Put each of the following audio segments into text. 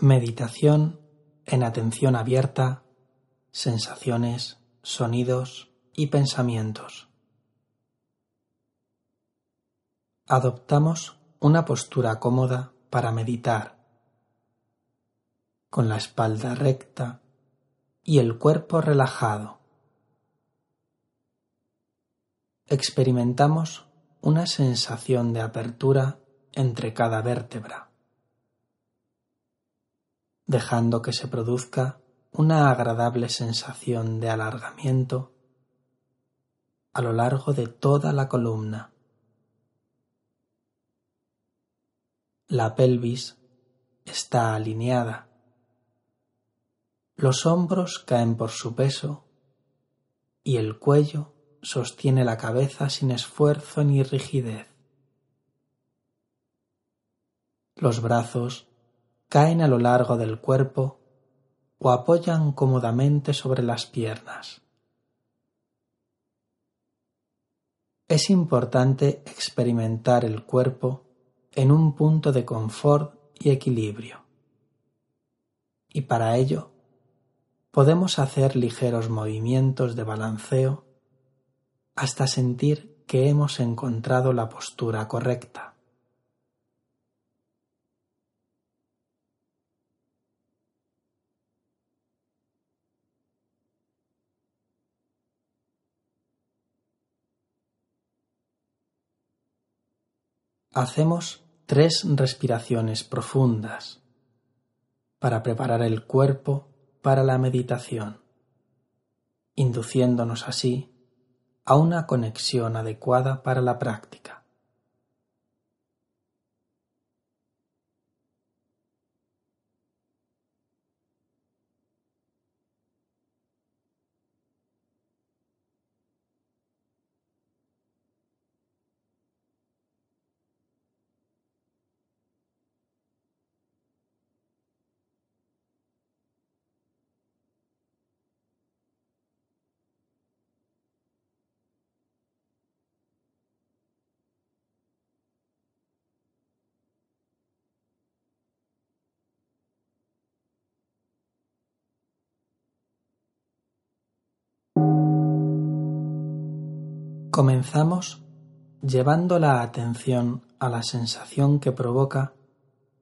Meditación en atención abierta, sensaciones, sonidos y pensamientos. Adoptamos una postura cómoda para meditar, con la espalda recta y el cuerpo relajado. Experimentamos una sensación de apertura entre cada vértebra, dejando que se produzca una agradable sensación de alargamiento a lo largo de toda la columna. La pelvis está alineada. Los hombros caen por su peso y el cuello sostiene la cabeza sin esfuerzo ni rigidez. Los brazos caen a lo largo del cuerpo o apoyan cómodamente sobre las piernas. Es importante experimentar el cuerpo en un punto de confort y equilibrio. Y para ello podemos hacer ligeros movimientos de balanceo hasta sentir que hemos encontrado la postura correcta. Hacemos tres respiraciones profundas para preparar el cuerpo para la meditación, induciéndonos así a una conexión adecuada para la práctica. Comenzamos llevando la atención a la sensación que provoca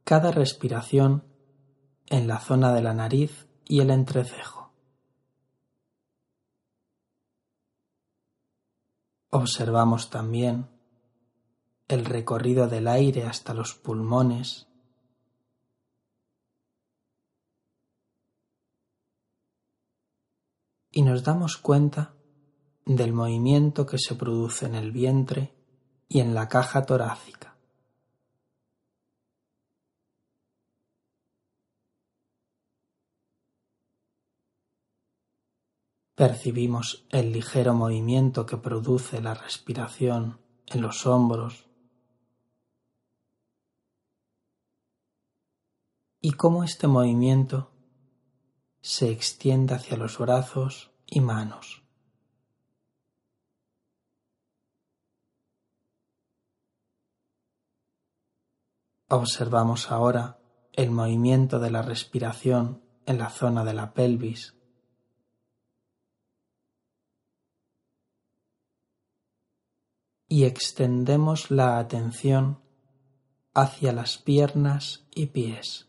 cada respiración en la zona de la nariz y el entrecejo. Observamos también el recorrido del aire hasta los pulmones y nos damos cuenta del movimiento que se produce en el vientre y en la caja torácica. Percibimos el ligero movimiento que produce la respiración en los hombros y cómo este movimiento se extiende hacia los brazos y manos. Observamos ahora el movimiento de la respiración en la zona de la pelvis. Y extendemos la atención hacia las piernas y pies,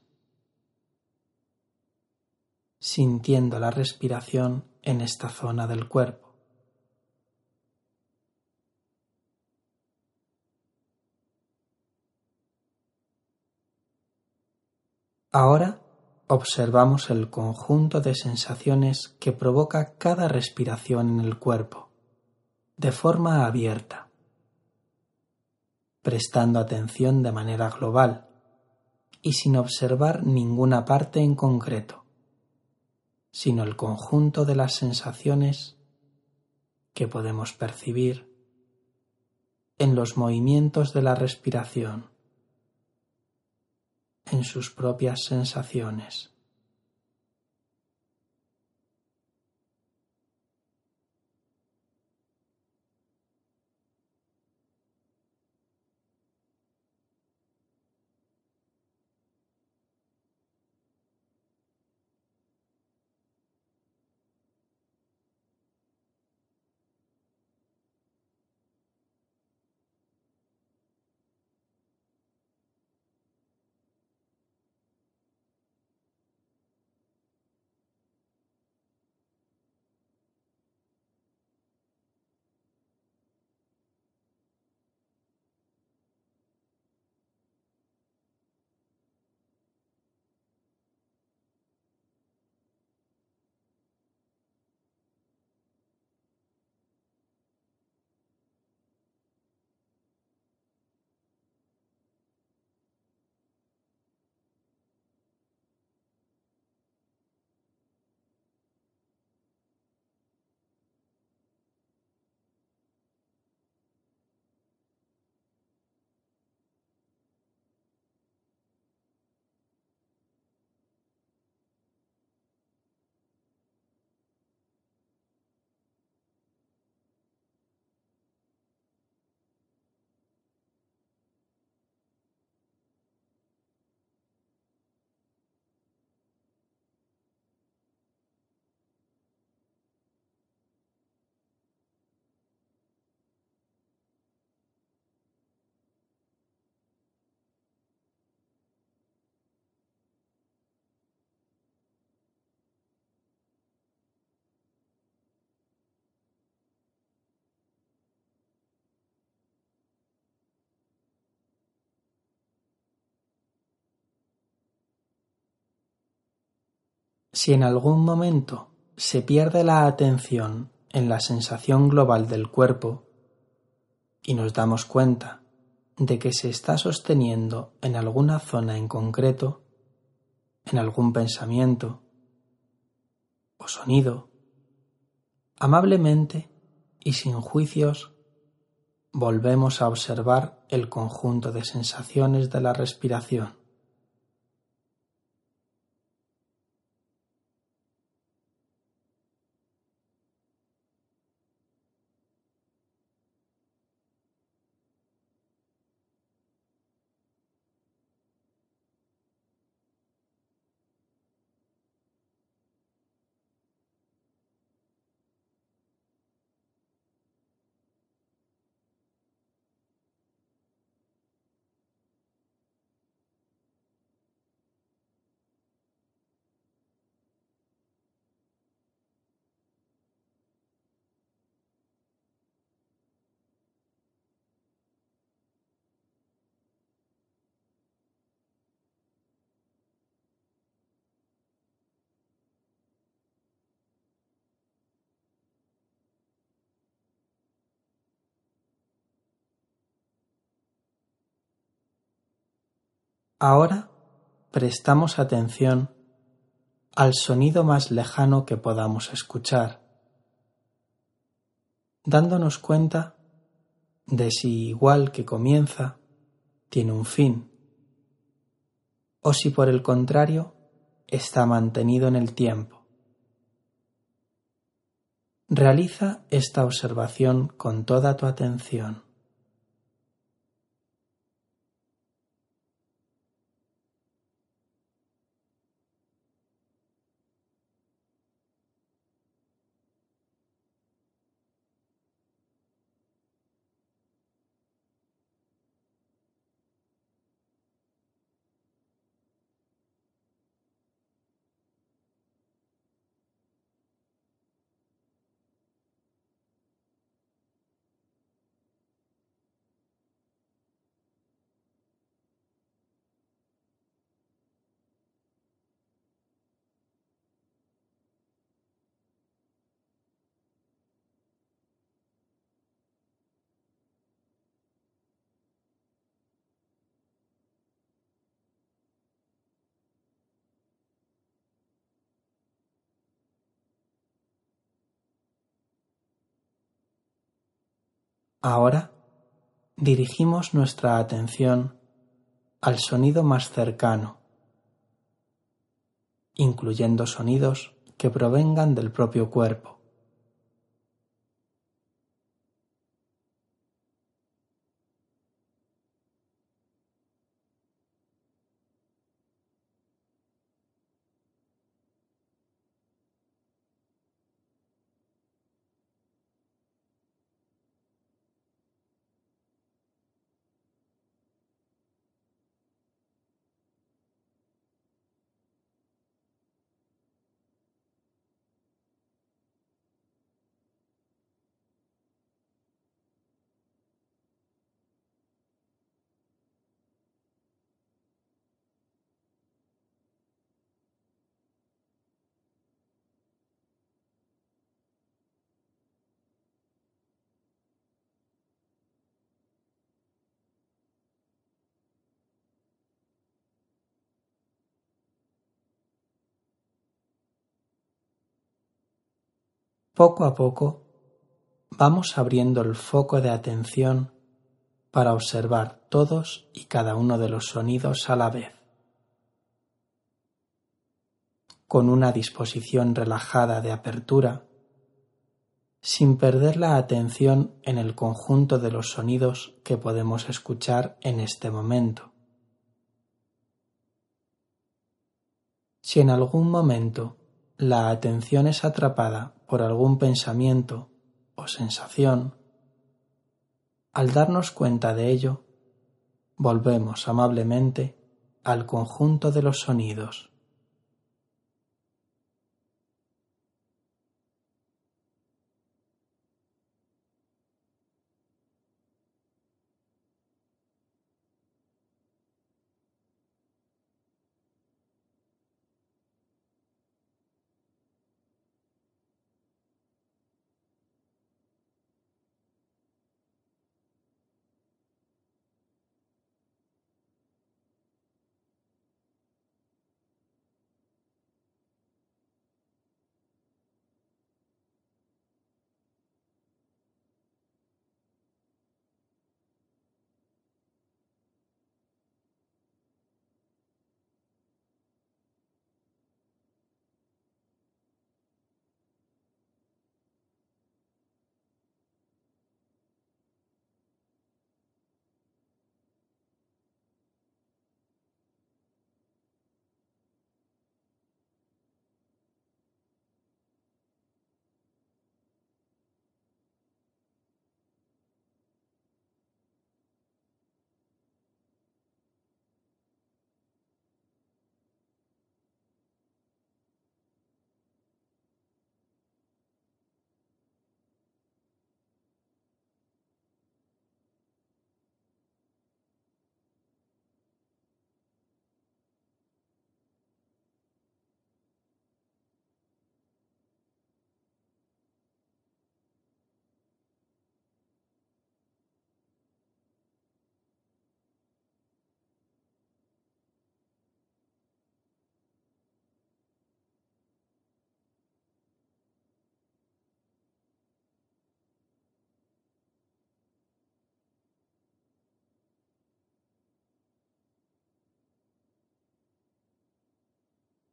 sintiendo la respiración en esta zona del cuerpo. Ahora observamos el conjunto de sensaciones que provoca cada respiración en el cuerpo, de forma abierta, prestando atención de manera global y sin observar ninguna parte en concreto, sino el conjunto de las sensaciones que podemos percibir en los movimientos de la respiración en sus propias sensaciones. Si en algún momento se pierde la atención en la sensación global del cuerpo y nos damos cuenta de que se está sosteniendo en alguna zona en concreto, en algún pensamiento o sonido, amablemente y sin juicios volvemos a observar el conjunto de sensaciones de la respiración. Ahora prestamos atención al sonido más lejano que podamos escuchar, dándonos cuenta de si igual que comienza, tiene un fin, o si por el contrario está mantenido en el tiempo. Realiza esta observación con toda tu atención. Ahora dirigimos nuestra atención al sonido más cercano, incluyendo sonidos que provengan del propio cuerpo. Poco a poco vamos abriendo el foco de atención para observar todos y cada uno de los sonidos a la vez. Con una disposición relajada de apertura, sin perder la atención en el conjunto de los sonidos que podemos escuchar en este momento. Si en algún momento la atención es atrapada por algún pensamiento o sensación, al darnos cuenta de ello, volvemos amablemente al conjunto de los sonidos.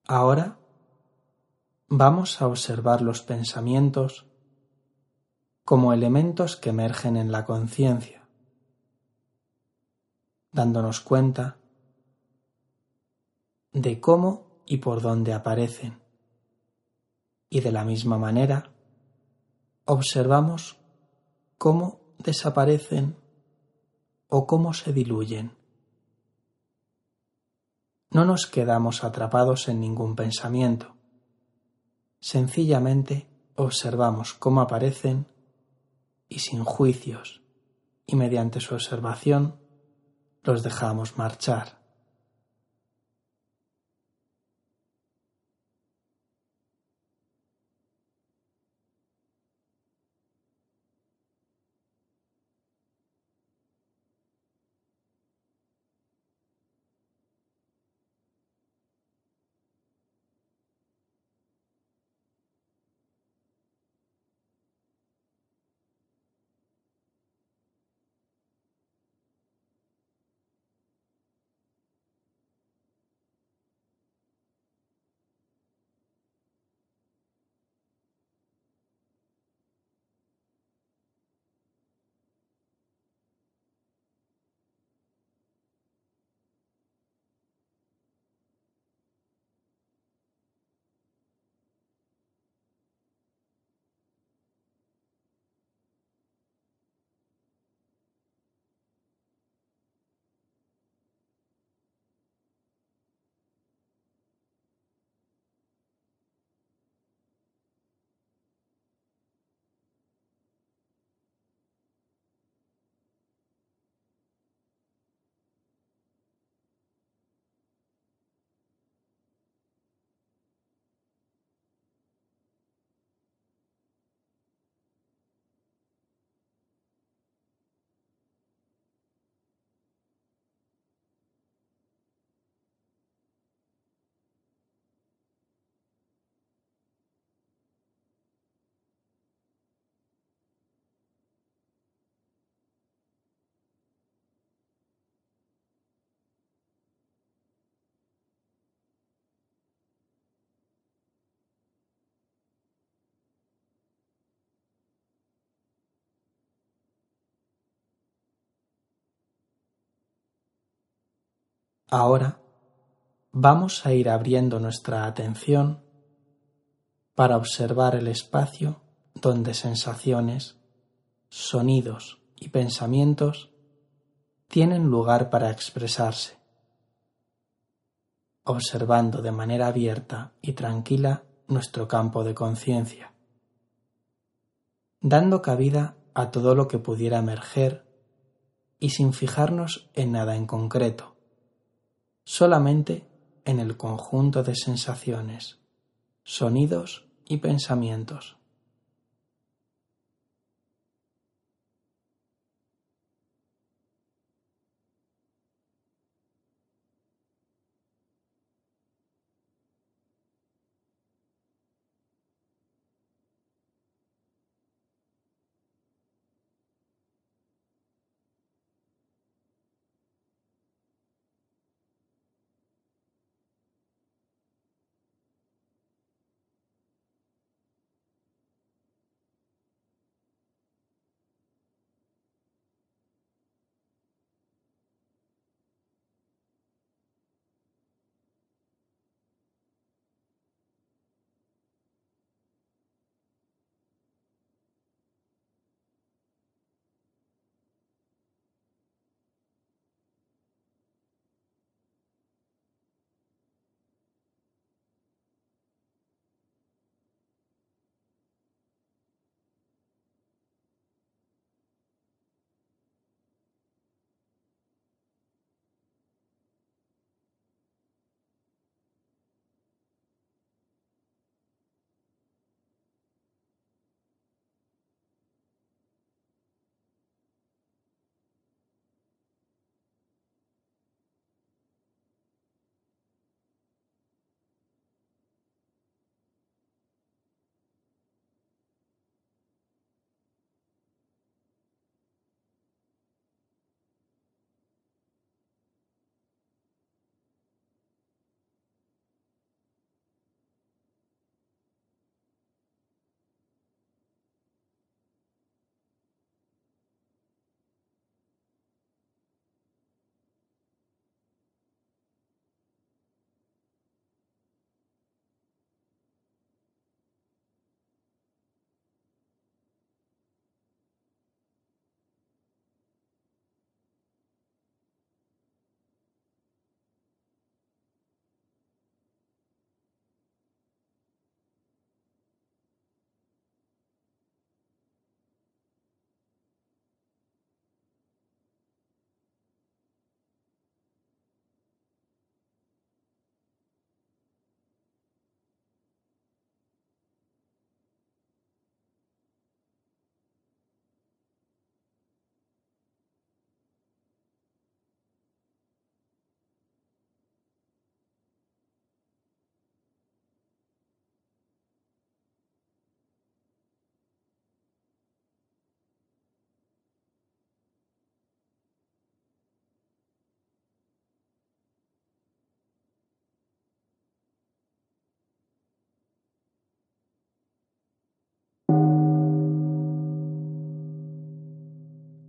Ahora vamos a observar los pensamientos como elementos que emergen en la conciencia, dándonos cuenta de cómo y por dónde aparecen. Y de la misma manera, observamos cómo desaparecen o cómo se diluyen no nos quedamos atrapados en ningún pensamiento. Sencillamente observamos cómo aparecen y sin juicios, y mediante su observación los dejamos marchar. Ahora vamos a ir abriendo nuestra atención para observar el espacio donde sensaciones, sonidos y pensamientos tienen lugar para expresarse, observando de manera abierta y tranquila nuestro campo de conciencia, dando cabida a todo lo que pudiera emerger y sin fijarnos en nada en concreto, solamente en el conjunto de sensaciones, sonidos y pensamientos.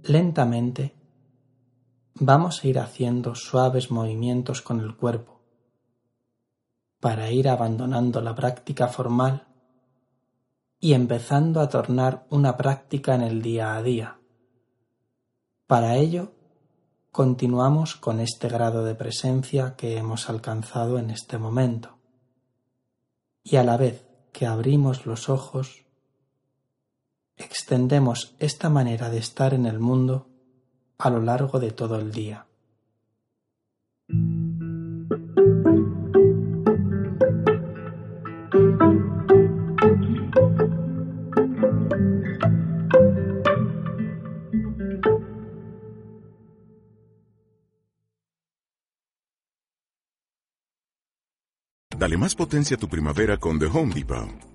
Lentamente vamos a ir haciendo suaves movimientos con el cuerpo para ir abandonando la práctica formal y empezando a tornar una práctica en el día a día. Para ello, continuamos con este grado de presencia que hemos alcanzado en este momento. Y a la vez que abrimos los ojos, extendemos esta manera de estar en el mundo a lo largo de todo el día. Dale más potencia a tu primavera con The Home Depot.